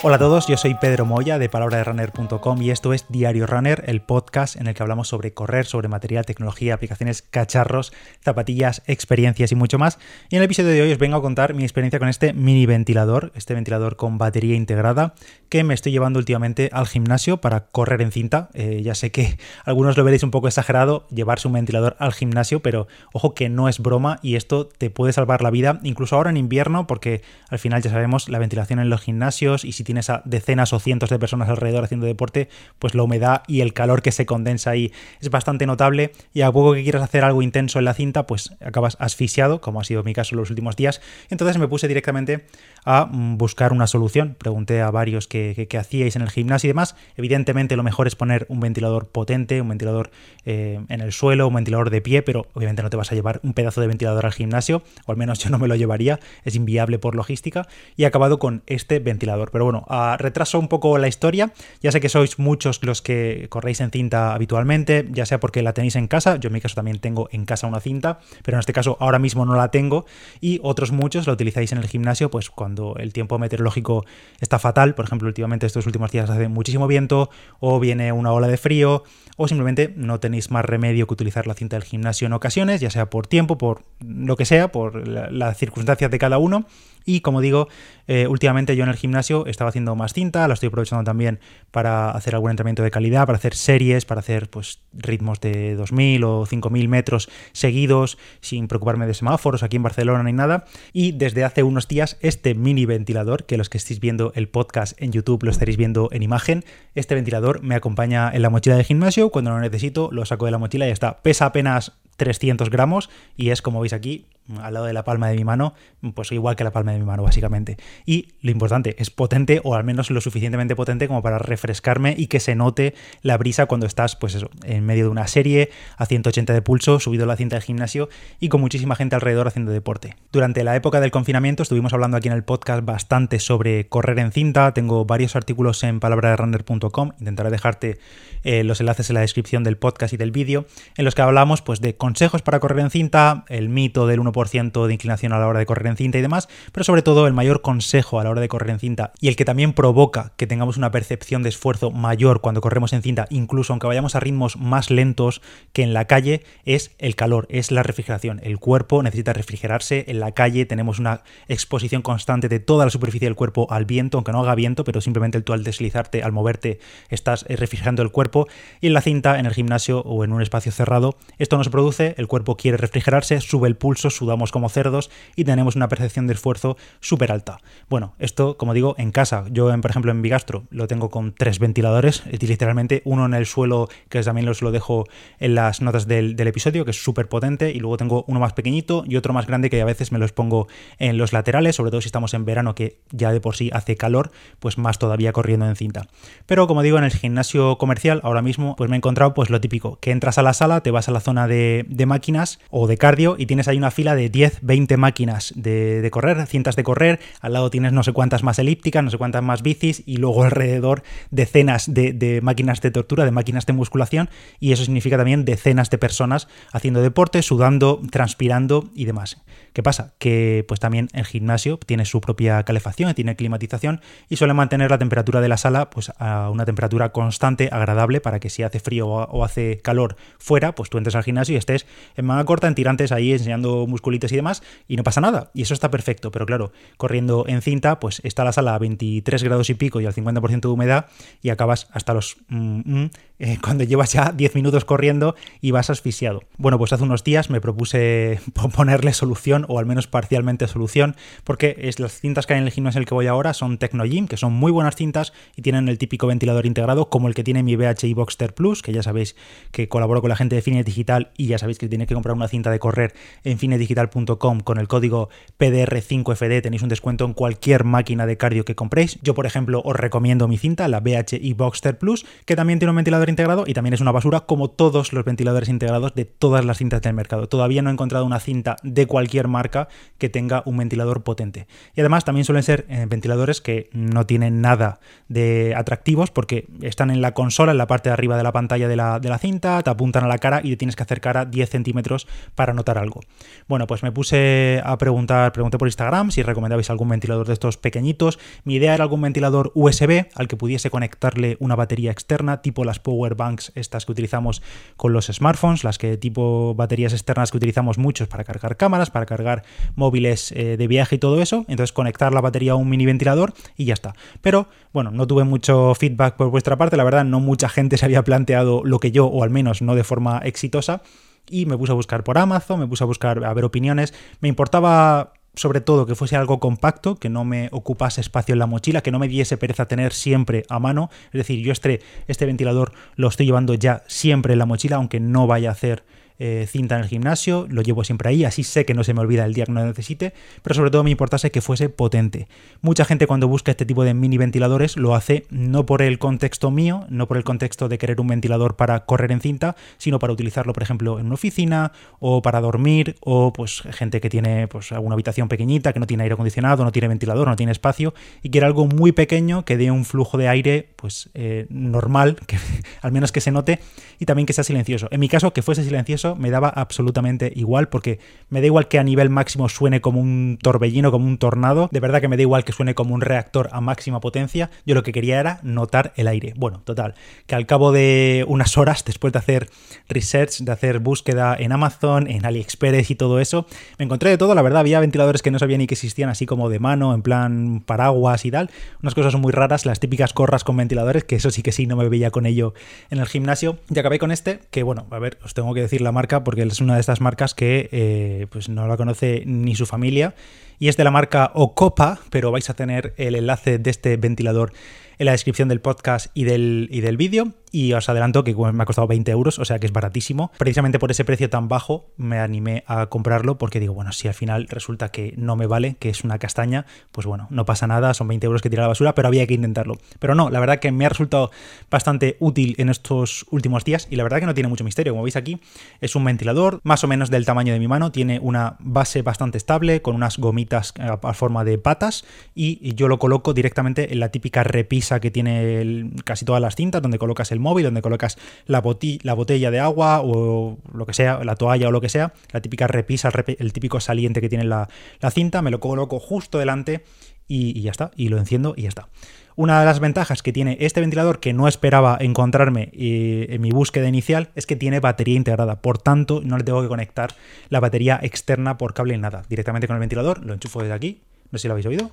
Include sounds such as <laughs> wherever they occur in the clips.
Hola a todos, yo soy Pedro Moya de palabraderunner.com y esto es Diario Runner, el podcast en el que hablamos sobre correr, sobre material, tecnología, aplicaciones, cacharros, zapatillas, experiencias y mucho más. Y en el episodio de hoy os vengo a contar mi experiencia con este mini ventilador, este ventilador con batería integrada que me estoy llevando últimamente al gimnasio para correr en cinta. Eh, ya sé que <laughs> algunos lo veréis un poco exagerado llevarse un ventilador al gimnasio, pero ojo que no es broma y esto te puede salvar la vida, incluso ahora en invierno, porque al final ya sabemos la ventilación en los gimnasios y si tienes a decenas o cientos de personas alrededor haciendo deporte, pues la humedad y el calor que se condensa ahí es bastante notable y a poco que quieras hacer algo intenso en la cinta, pues acabas asfixiado, como ha sido mi caso en los últimos días. Entonces me puse directamente a mm, buscar una solución. Pregunté a varios que, hacíais en el gimnasio y demás. Evidentemente lo mejor es poner un ventilador potente, un ventilador eh, en el suelo, un ventilador de pie, pero obviamente no te vas a llevar un pedazo de ventilador al gimnasio, o al menos <laughs> yo no me lo llevaría, es inviable por logística. Y he acabado con este ventilador. Pero bueno, retraso un poco la historia. Ya sé que sois muchos los que corréis en cinta habitualmente, ya sea porque la tenéis en casa, yo en mi caso también tengo en casa una cinta, pero en este caso ahora mismo no la tengo, y otros muchos la utilizáis en el gimnasio, pues cuando el tiempo meteorológico está fatal, por ejemplo, últimamente estos últimos días hace muchísimo viento, o viene una ola de frío, o simplemente no tenéis más remedio que utilizar la cinta del gimnasio en ocasiones, ya sea por tiempo, por lo que sea, por las circunstancias de cada uno. Y como digo, eh, últimamente yo en el gimnasio estaba haciendo más cinta, la estoy aprovechando también para hacer algún entrenamiento de calidad, para hacer series, para hacer pues ritmos de 2.000 o 5.000 metros seguidos, sin preocuparme de semáforos aquí en Barcelona ni nada. Y desde hace unos días este mini ventilador, que los que estéis viendo el podcast en YouTube lo estaréis viendo en imagen, este ventilador me acompaña en la mochila de gimnasio, cuando lo necesito lo saco de la mochila y ya está. Pesa apenas 300 gramos y es como veis aquí al lado de la palma de mi mano, pues igual que la palma de mi mano básicamente. Y lo importante, es potente o al menos lo suficientemente potente como para refrescarme y que se note la brisa cuando estás pues eso, en medio de una serie a 180 de pulso, subido la cinta del gimnasio y con muchísima gente alrededor haciendo deporte. Durante la época del confinamiento estuvimos hablando aquí en el podcast bastante sobre correr en cinta, tengo varios artículos en palabraderunner.com, intentaré dejarte eh, los enlaces en la descripción del podcast y del vídeo, en los que hablamos pues de consejos para correr en cinta, el mito del 1% de inclinación a la hora de correr en cinta y demás, pero sobre todo el mayor consejo a la hora de correr en cinta y el que también provoca que tengamos una percepción de esfuerzo mayor cuando corremos en cinta, incluso aunque vayamos a ritmos más lentos que en la calle, es el calor, es la refrigeración. El cuerpo necesita refrigerarse, en la calle tenemos una exposición constante de toda la superficie del cuerpo al viento, aunque no haga viento, pero simplemente tú al deslizarte, al moverte, estás refrigerando el cuerpo y en la cinta, en el gimnasio o en un espacio cerrado, esto no se produce el cuerpo quiere refrigerarse, sube el pulso, sudamos como cerdos y tenemos una percepción de esfuerzo súper alta. Bueno, esto, como digo, en casa, yo por ejemplo en Bigastro lo tengo con tres ventiladores, literalmente uno en el suelo, que también los lo dejo en las notas del, episodio, que es súper potente, y luego tengo uno más pequeñito y otro más grande que a veces me los pongo en los laterales, sobre todo si estamos en verano que ya de por sí hace calor, pues más todavía corriendo en cinta. Pero como digo, en el gimnasio comercial ahora mismo pues me he encontrado pues lo típico, que entras a la sala, te vas a la zona de, de máquinas o de cardio y tienes ahí una fila de 10, 20 máquinas de, correr, cintas de correr, al lado tienes no sé cuántas más elípticas, no sé cuántas más bicis y luego <laughs> alrededor decenas de, de máquinas de tortura, de máquinas de musculación y eso significa también decenas de personas haciendo deporte, sudando, transpirando y demás. ¿Qué pasa? Que pues también el gimnasio tiene su propia calefacción, tiene climatización y suele mantener la temperatura de la sala pues a una temperatura constante, agradable, para que si hace frío o hace calor fuera, pues tú entres al gimnasio y estés en manga corta, en tirantes ahí enseñando musculitos y demás y no pasa nada. Y eso está perfecto, pero claro, corriendo en cinta, pues está la sala a 23 grados y pico y al 50% de humedad y acabas hasta los... Mm, mm, eh, <laughs> cuando llevas ya 10 minutos corriendo y vas asfixiado. Bueno, pues hace unos días me propuse <laughs> ponerle solución o al menos parcialmente solución, porque es, las cintas que hay en el gimnasio en el que voy ahora son Tecnogym, que son muy buenas cintas y tienen el típico ventilador integrado, como el que tiene mi VHI Boxster Plus, que ya sabéis que colaboro con la gente de Fine Digital y ya sabéis que tiene que comprar una cinta de correr en finedigital.com con el código PDR5FD, tenéis un descuento en cualquier máquina de cardio que compréis. Yo, por ejemplo, os recomiendo mi cinta, la VHI Boxster Plus, que también tiene un ventilador integrado y también es una basura como todos los ventiladores integrados de todas las cintas del mercado. Todavía no he encontrado una cinta de cualquier marca que tenga un ventilador potente. Y además también suelen ser eh, ventiladores que no tienen nada de atractivos porque están en la consola, en la parte de arriba de la pantalla de la, cinta, te apuntan a la cara y tienes que acercar a 10 centímetros para notar algo. Bueno, pues me puse a preguntar, pregunté por Instagram si recomendabais algún ventilador de estos pequeñitos. Mi idea era algún ventilador USB al que pudiese conectarle una batería externa, tipo las power banks estas que utilizamos con los smartphones, las que tipo baterías externas que utilizamos muchos para cargar cámaras, para cargar móviles eh, de viaje y todo eso. Entonces conectar la batería a un mini ventilador y ya está. Pero bueno, no tuve mucho feedback por vuestra parte, la verdad, no mucha gente se había planteado lo que yo, o al menos no de forma exitosa y me puse a buscar por Amazon, me puse a buscar a ver opiniones. Me importaba sobre todo que fuese algo compacto, que no me ocupase espacio en la mochila, que no me diese pereza tener siempre a mano. Es decir, yo este, este ventilador lo estoy llevando ya siempre en la mochila, aunque no vaya a hacer eh, cinta en el gimnasio, lo llevo siempre ahí, así sé que no se me olvida el día que no lo necesite, pero sobre todo me importase que fuese potente. Mucha gente cuando busca este tipo de mini ventiladores lo hace no por el contexto mío, no por el contexto de querer un ventilador para correr en cinta, sino para utilizarlo, por ejemplo, en una oficina o para dormir o pues gente que tiene pues alguna habitación pequeñita, que no tiene aire acondicionado, no tiene ventilador, no tiene espacio y quiere algo muy pequeño que dé un flujo de aire pues eh, normal, <laughs> que al menos que se note y también que sea silencioso. En mi caso, que fuese silencioso me daba absolutamente igual, porque me da igual que a nivel máximo suene como un torbellino, como un tornado, de verdad que me da igual que suene como un reactor a máxima potencia, yo lo que quería era notar el aire. Bueno, total, que al cabo de unas horas, después de hacer research, de hacer búsqueda en Amazon, en AliExpress y todo eso, me encontré de todo, la verdad, había ventiladores que no sabía ni que existían, así como de mano, en plan paraguas y tal, unas cosas muy raras, las típicas corras con ventiladores, que eso sí que sí, no me veía con ello en el gimnasio, y acabé con este, que bueno, a ver, os tengo que decir la marca porque es una de estas marcas que eh, pues no la conoce ni su familia y es de la marca Ocopa, pero vais a tener el enlace de este ventilador en la descripción del podcast y del, y del vídeo. Y os adelanto que me ha costado 20 euros, o sea que es baratísimo. Precisamente por ese precio tan bajo me animé a comprarlo porque digo, bueno, si al final resulta que no me vale, que es una castaña, pues bueno, no pasa nada, son 20 euros que tira a la basura, pero había que intentarlo. Pero no, la verdad que me ha resultado bastante útil en estos últimos días y la verdad que no tiene mucho misterio. Como veis aquí, es un ventilador más o menos del tamaño de mi mano, tiene una base bastante estable con unas gomitas a forma de patas y yo lo coloco directamente en la típica repisa que tiene casi todas las cintas, donde colocas el móvil, donde colocas la, la, botella de agua o lo que sea, la toalla o lo que sea, la típica repisa, el, típico saliente que tiene la, cinta, me lo coloco justo delante y, ya está, y lo enciendo y ya está. Una de las ventajas que tiene este ventilador que no esperaba encontrarme eh, en mi búsqueda inicial es que tiene batería integrada, por tanto no le tengo que conectar la batería externa por cable ni nada. Directamente con el ventilador lo enchufo desde aquí, no sé si lo habéis oído,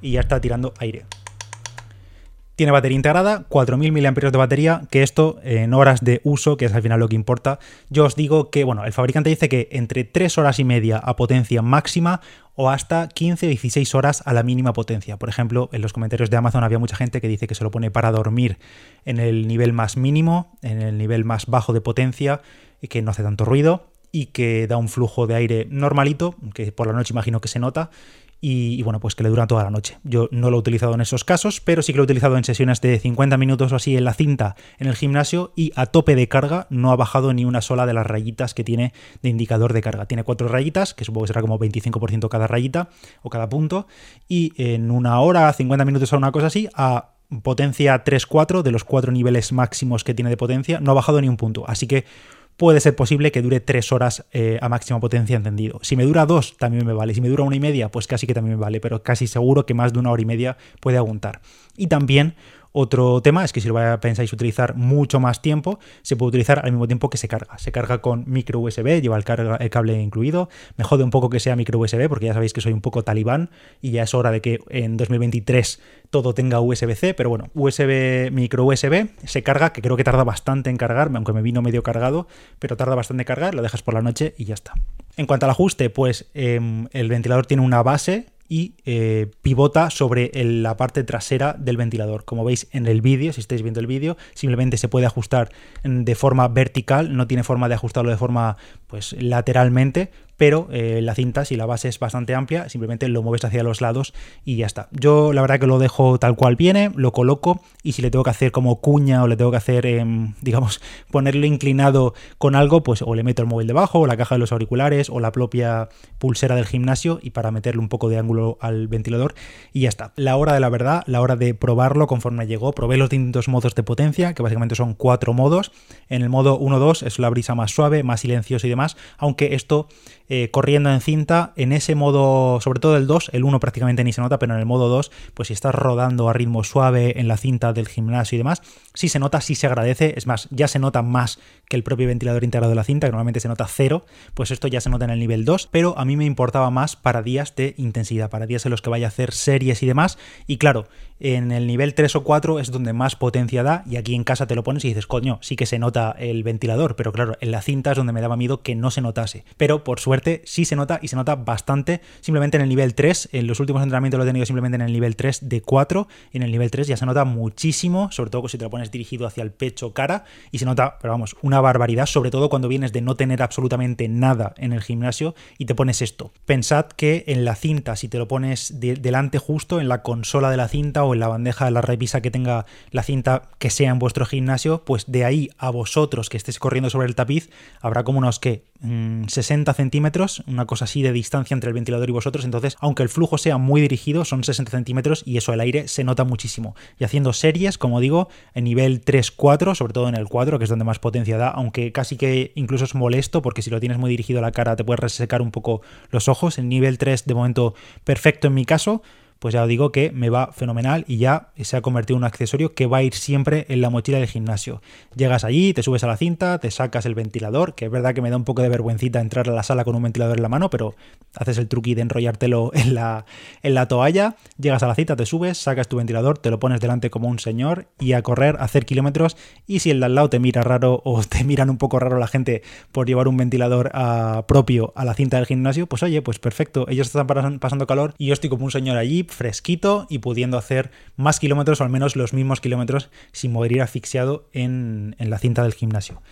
y ya está tirando aire. Tiene batería integrada, 4.000 mAh de batería, que esto en horas de uso, que es al final lo que importa, yo os digo que, bueno, el fabricante dice que entre 3 horas y media a potencia máxima o hasta 15 o 16 horas a la mínima potencia. Por ejemplo, en los comentarios de Amazon había mucha gente que dice que se lo pone para dormir en el nivel más mínimo, en el nivel más bajo de potencia, y que no hace tanto ruido y que da un flujo de aire normalito, que por la noche imagino que se nota, y, bueno, pues que le dura toda la noche. Yo no lo he utilizado en esos casos, pero sí que lo he utilizado en sesiones de 50 minutos o así en la cinta en el gimnasio y a tope de carga no ha bajado ni una sola de las rayitas que tiene de indicador de carga. Tiene cuatro rayitas, que supongo que será como 25% cada rayita o cada punto, y en una hora, 50 minutos o una cosa así, a potencia 3-4 de los cuatro niveles máximos que tiene de potencia, no ha bajado ni un punto. Así que puede ser posible que dure tres horas eh, a máxima potencia encendido. Si me dura dos, también me vale. Si me dura una y media, pues casi que también me vale, pero casi seguro que más de una hora y media puede aguantar. Y también otro tema es que si lo pensáis utilizar mucho más tiempo, se puede utilizar al mismo tiempo que se carga. Se carga con micro USB, lleva el, cable incluido. Me jode un poco que sea micro USB porque ya sabéis que soy un poco talibán y ya es hora de que en 2023 todo tenga USB-C, pero bueno, USB, micro USB, se carga, que creo que tarda bastante en cargar, aunque me vino medio cargado, pero tarda bastante en cargar, lo dejas por la noche y ya está. En cuanto al ajuste, pues em, el ventilador tiene una base y eh, pivota sobre la parte trasera del ventilador. Como veis en el vídeo, si estáis viendo el vídeo, simplemente se puede ajustar de forma vertical, no tiene forma de ajustarlo de forma pues lateralmente, pero eh, la cinta, si la base es bastante amplia, simplemente lo mueves hacia los lados y ya está. Yo la verdad que lo dejo tal cual viene, lo coloco y si le tengo que hacer como cuña o le tengo que hacer, em, <laughs> digamos, ponerlo inclinado con algo, pues o le meto el móvil debajo o la caja de los auriculares o la propia pulsera del gimnasio y para meterle un poco de ángulo al ventilador y ya está. La hora de la verdad, la hora de probarlo conforme llegó, probé los distintos modos de potencia, que básicamente son cuatro modos. En el modo 1-2 es la brisa más suave, más silencioso y demás, aunque esto eh, corriendo en cinta, en ese modo, sobre todo el 2, el 1 prácticamente ni se nota, pero en el modo 2, pues si estás rodando a ritmo suave en la cinta del gimnasio y demás, sí se nota, sí se agradece, es más, ya se nota más que el propio ventilador integrado de la cinta, que normalmente se nota cero, pues esto ya se nota en el nivel 2, pero a mí me importaba más para días de intensidad, para días en los que vaya a hacer series y demás, y claro, en el nivel 3 o 4 es donde más potencia da y aquí en casa te lo pones y dices, coño, sí que se nota el ventilador, pero claro, en la cinta es donde me daba miedo que no se notase. Pero por suerte sí se nota y se nota bastante simplemente en el nivel 3. En los últimos entrenamientos lo he tenido simplemente en el nivel 3 de 4 y en el nivel 3 ya se nota muchísimo, sobre todo si te lo pones dirigido hacia el pecho cara y se nota, pero vamos, una barbaridad, sobre todo cuando vienes de no tener absolutamente nada en el gimnasio y te pones esto. Pensad que en la cinta, si te lo pones delante justo en la consola de la cinta o en la bandeja de la revisa que tenga la cinta que sea en vuestro gimnasio, pues de ahí a vosotros que estéis corriendo sobre el tapiz habrá como unos que 60 mm, centímetros, una cosa así de distancia entre el ventilador y vosotros, entonces aunque el flujo sea muy dirigido, son 60 centímetros y eso el aire se nota muchísimo. Y haciendo series, como digo, en nivel 3-4, sobre todo en el 4, que es donde más potencia da, aunque casi que incluso es molesto porque si lo tienes muy dirigido a la cara te puedes resecar un poco los ojos. En nivel 3 de momento perfecto en mi caso pues ya os digo que me va fenomenal y ya se ha convertido en un accesorio que va a ir siempre en la mochila del gimnasio. Llegas allí, te subes a la cinta, te sacas el ventilador, que es verdad que me da un poco de vergüencita entrar a la sala con un ventilador en la mano, pero haces el truqui de enrollártelo <laughs> en la, en la toalla, llegas a la cita, te subes, sacas tu ventilador, te lo pones delante como un señor y a correr, a hacer kilómetros y si el de al lado te mira raro o <laughs> te miran un poco raro la gente por llevar un ventilador ah, propio a la cinta del gimnasio, pues oye, pues perfecto, ellos están pasando calor y yo estoy como un señor allí fresquito y pudiendo hacer más kilómetros o al menos los mismos kilómetros sin morir asfixiado en, en la cinta del gimnasio.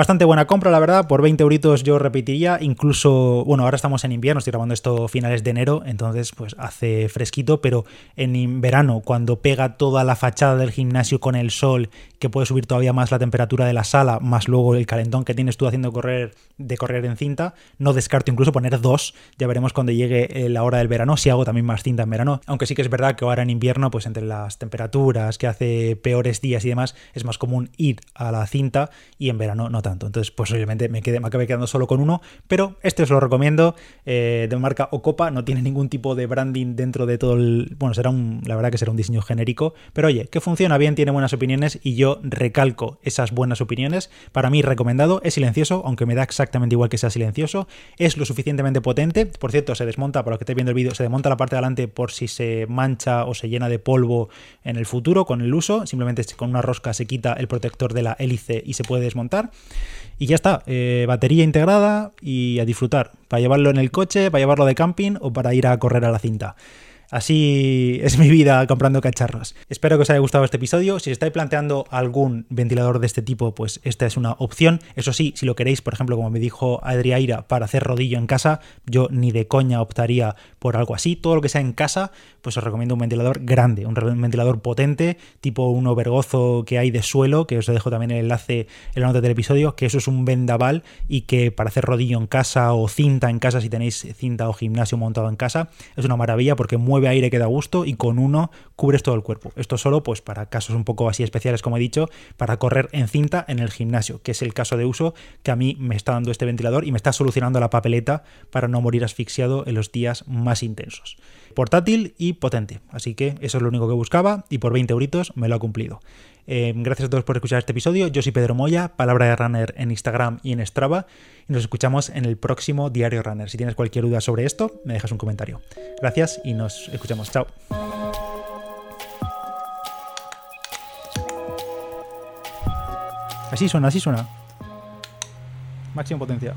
Bastante buena compra, la verdad. Por 20 euritos yo repetiría. Incluso, bueno, ahora estamos en invierno, estoy grabando esto finales de enero, entonces pues hace fresquito, pero en verano, cuando pega toda la fachada del gimnasio con el sol, que puede subir todavía más la temperatura de la sala, más luego el calentón que tienes tú haciendo correr de correr en cinta, no descarto incluso poner dos. Ya veremos cuando llegue la hora del verano, si hago también más cinta en verano. Aunque sí que es verdad que ahora en invierno, pues entre las temperaturas, que hace peores días y demás, es más común ir a la cinta y en verano no tanto. Entonces, pues obviamente me, quedé, me acabé quedando solo con uno, pero este os lo recomiendo, eh, de marca Ocopa, no tiene ningún tipo de branding dentro de todo el... Bueno, será un, la verdad que será un diseño genérico, pero oye, que funciona bien, tiene buenas opiniones y yo recalco esas buenas opiniones. Para mí recomendado, es silencioso, aunque me da exactamente igual que sea silencioso, es lo suficientemente potente, por cierto, se desmonta, para los que estéis viendo el vídeo, se desmonta la parte de adelante por si se mancha o se llena de polvo en el futuro con el uso, simplemente con una rosca se quita el protector de la hélice y se puede desmontar. Y ya está, eh, batería integrada y a disfrutar, para llevarlo en el coche, para llevarlo de camping o para ir a correr a la cinta. Así es mi vida comprando cacharros. Espero que os haya gustado este episodio. Si estáis planteando algún ventilador de este tipo, pues esta es una opción. Eso sí, si lo queréis, por ejemplo, como me dijo Adriaira, para hacer rodillo en casa, yo ni de coña optaría por algo así. Todo lo que sea en casa, pues os recomiendo un ventilador grande, un ventilador potente, tipo un overgozo que hay de suelo, que os dejo también el enlace en la nota del episodio, que eso es un vendaval y que para hacer rodillo en casa o cinta en casa, si tenéis cinta o gimnasio montado en casa, es una maravilla porque mueve aire que da gusto y con uno cubres todo el cuerpo. Esto solo pues para casos un poco así especiales como he dicho, para correr en cinta en el gimnasio, que es el caso de uso que a mí me está dando este ventilador y me está solucionando la papeleta para no morir asfixiado en los días más intensos. Portátil y potente, así que eso es lo único que buscaba y por 20 euritos me lo ha cumplido. Eh, gracias a todos por escuchar este episodio. Yo soy Pedro Moya, Palabra de Runner en Instagram y en Strava. Y nos escuchamos en el próximo Diario Runner. Si tienes cualquier duda sobre esto, me dejas un comentario. Gracias y nos escuchamos. Chao. Así suena, así suena. Máxima potencia.